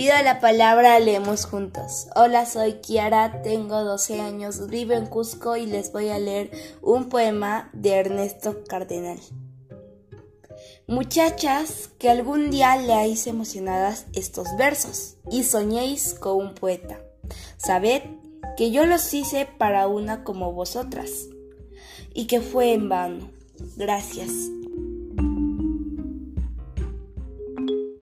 Pido la palabra, leemos juntos. Hola, soy Kiara, tengo 12 años, vivo en Cusco y les voy a leer un poema de Ernesto Cardenal. Muchachas, que algún día leáis emocionadas estos versos y soñéis con un poeta. Sabed que yo los hice para una como vosotras y que fue en vano. Gracias.